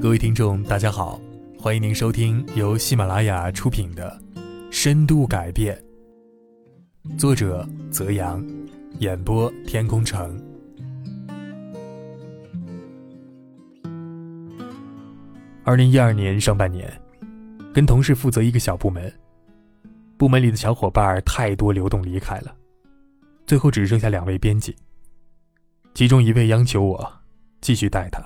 各位听众，大家好，欢迎您收听由喜马拉雅出品的《深度改变》，作者泽阳，演播天空城。二零一二年上半年，跟同事负责一个小部门，部门里的小伙伴太多，流动离开了，最后只剩下两位编辑。其中一位央求我继续带他，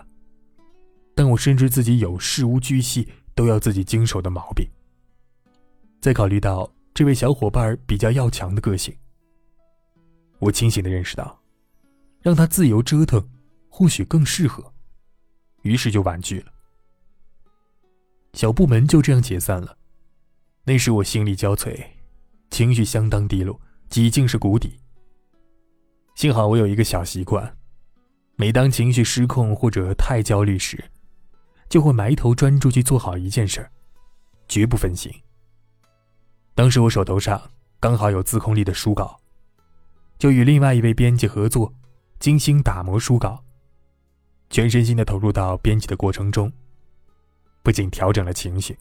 但我深知自己有事无巨细都要自己经手的毛病。再考虑到这位小伙伴比较要强的个性，我清醒的认识到，让他自由折腾，或许更适合，于是就婉拒了。小部门就这样解散了。那时我心力交瘁，情绪相当低落，几近是谷底。幸好我有一个小习惯。每当情绪失控或者太焦虑时，就会埋头专注去做好一件事儿，绝不分心。当时我手头上刚好有自控力的书稿，就与另外一位编辑合作，精心打磨书稿，全身心的投入到编辑的过程中。不仅调整了情绪，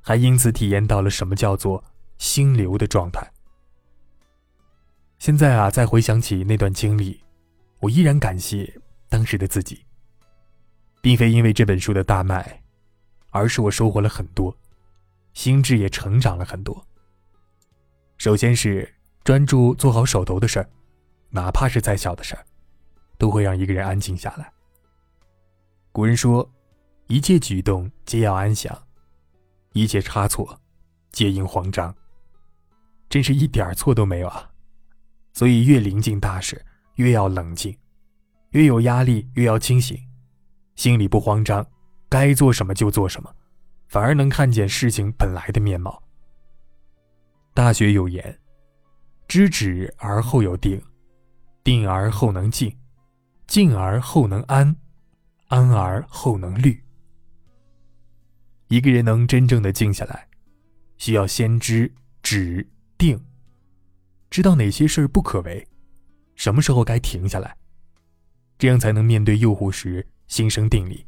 还因此体验到了什么叫做心流的状态。现在啊，再回想起那段经历。我依然感谢当时的自己，并非因为这本书的大卖，而是我收获了很多，心智也成长了很多。首先是专注做好手头的事儿，哪怕是再小的事儿，都会让一个人安静下来。古人说：“一切举动皆要安详，一切差错皆因慌张。”真是一点错都没有啊！所以越临近大事。越要冷静，越有压力越要清醒，心里不慌张，该做什么就做什么，反而能看见事情本来的面貌。大学有言：“知止而后有定，定而后能静，静而后能安，安而后能虑。”一个人能真正的静下来，需要先知止定，知道哪些事不可为。什么时候该停下来？这样才能面对诱惑时心生定力。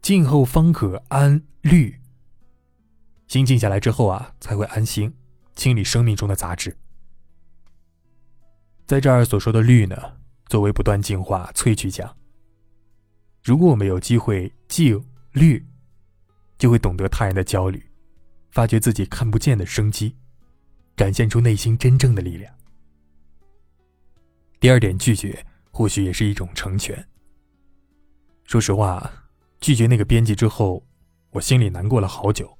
静后方可安虑。心静下来之后啊，才会安心清理生命中的杂质。在这儿所说的虑呢，作为不断进化萃取讲。如果我们有机会静虑，就会懂得他人的焦虑，发觉自己看不见的生机，展现出内心真正的力量。第二点，拒绝或许也是一种成全。说实话，拒绝那个编辑之后，我心里难过了好久。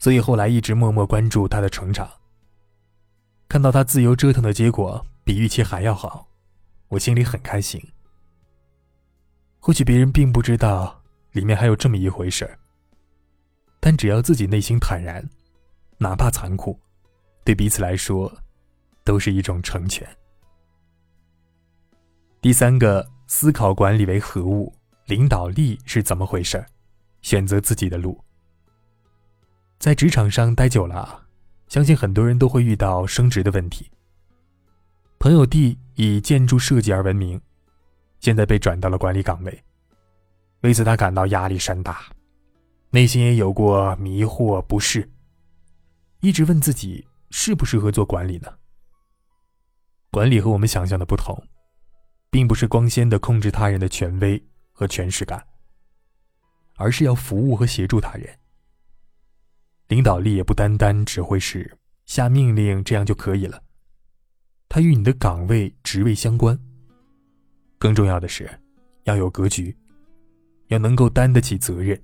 所以后来一直默默关注他的成长。看到他自由折腾的结果比预期还要好，我心里很开心。或许别人并不知道里面还有这么一回事儿，但只要自己内心坦然，哪怕残酷，对彼此来说，都是一种成全。第三个，思考管理为何物，领导力是怎么回事选择自己的路。在职场上待久了，相信很多人都会遇到升职的问题。朋友 D 以建筑设计而闻名，现在被转到了管理岗位，为此他感到压力山大，内心也有过迷惑不适，一直问自己适不适合做管理呢？管理和我们想象的不同。并不是光鲜的控制他人的权威和权势感，而是要服务和协助他人。领导力也不单单只会是下命令这样就可以了，它与你的岗位职位相关。更重要的是，要有格局，要能够担得起责任，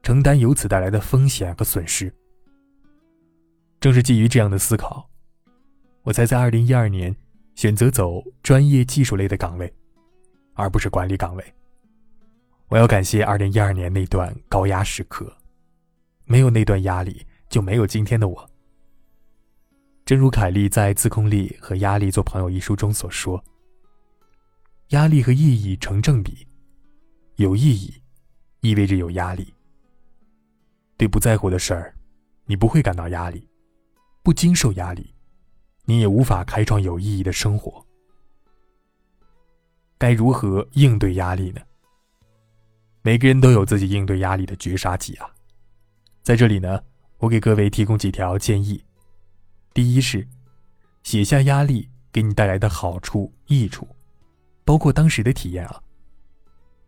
承担由此带来的风险和损失。正是基于这样的思考，我才在二零一二年。选择走专业技术类的岗位，而不是管理岗位。我要感谢二零一二年那段高压时刻，没有那段压力，就没有今天的我。正如凯利在《自控力和压力做朋友》一书中所说：“压力和意义成正比，有意义意味着有压力。对不在乎的事儿，你不会感到压力，不经受压力。”你也无法开创有意义的生活。该如何应对压力呢？每个人都有自己应对压力的绝杀技啊。在这里呢，我给各位提供几条建议。第一是，写下压力给你带来的好处、益处，包括当时的体验啊。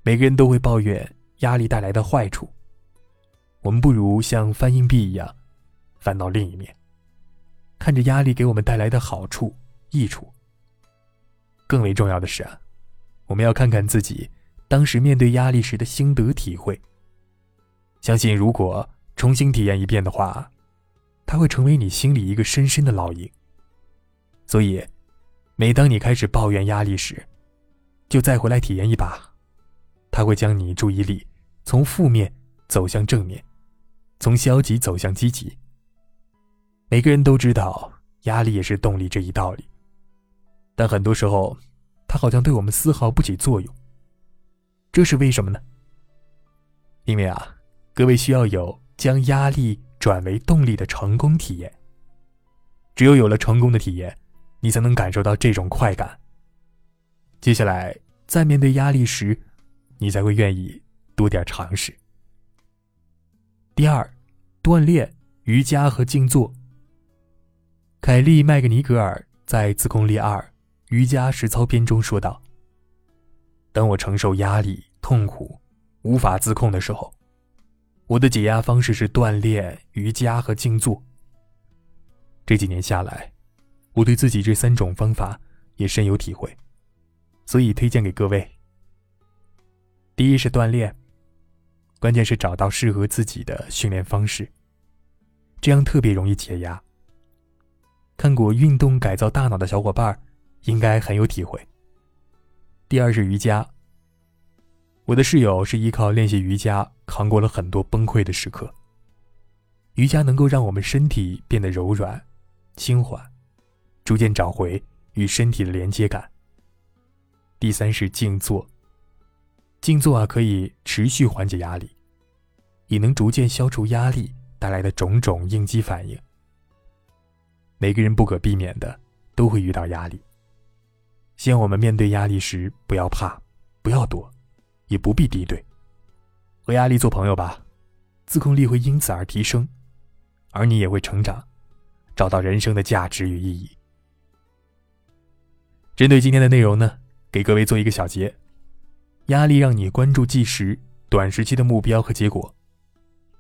每个人都会抱怨压力带来的坏处，我们不如像翻硬币一样，翻到另一面，看着压力给我们带来的好处、益处。更为重要的是啊，我们要看看自己当时面对压力时的心得体会。相信如果重新体验一遍的话，它会成为你心里一个深深的烙印。所以，每当你开始抱怨压力时，就再回来体验一把，它会将你注意力从负面走向正面，从消极走向积极。每个人都知道压力也是动力这一道理。但很多时候，它好像对我们丝毫不起作用。这是为什么呢？因为啊，各位需要有将压力转为动力的成功体验。只有有了成功的体验，你才能感受到这种快感。接下来，在面对压力时，你才会愿意多点尝试。第二，锻炼瑜伽和静坐。凯利·麦格尼格尔在《自控力二》。瑜伽实操篇中说道：“当我承受压力、痛苦、无法自控的时候，我的解压方式是锻炼瑜伽和静坐。这几年下来，我对自己这三种方法也深有体会，所以推荐给各位。第一是锻炼，关键是找到适合自己的训练方式，这样特别容易解压。看过《运动改造大脑》的小伙伴。”应该很有体会。第二是瑜伽。我的室友是依靠练习瑜伽扛过了很多崩溃的时刻。瑜伽能够让我们身体变得柔软、轻缓，逐渐找回与身体的连接感。第三是静坐。静坐啊，可以持续缓解压力，也能逐渐消除压力带来的种种应激反应。每个人不可避免的都会遇到压力。希望我们面对压力时不要怕，不要躲，也不必敌对，和压力做朋友吧，自控力会因此而提升，而你也会成长，找到人生的价值与意义。针对今天的内容呢，给各位做一个小结：压力让你关注计时、短时期的目标和结果；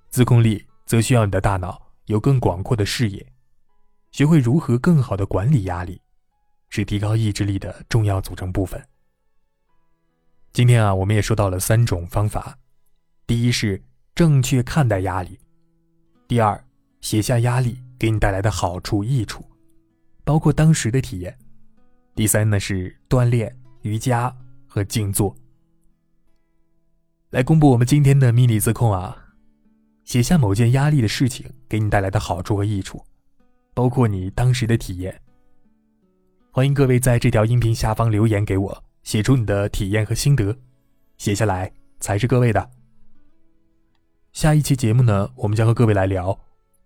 自控力则需要你的大脑有更广阔的视野，学会如何更好的管理压力。是提高意志力的重要组成部分。今天啊，我们也说到了三种方法：第一是正确看待压力；第二，写下压力给你带来的好处、益处，包括当时的体验；第三呢是锻炼瑜伽和静坐。来公布我们今天的迷你自控啊，写下某件压力的事情给你带来的好处和益处，包括你当时的体验。欢迎各位在这条音频下方留言给我，写出你的体验和心得，写下来才是各位的。下一期节目呢，我们将和各位来聊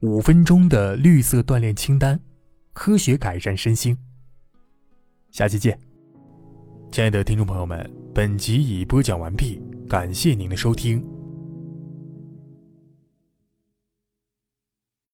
五分钟的绿色锻炼清单，科学改善身心。下期见，亲爱的听众朋友们，本集已播讲完毕，感谢您的收听。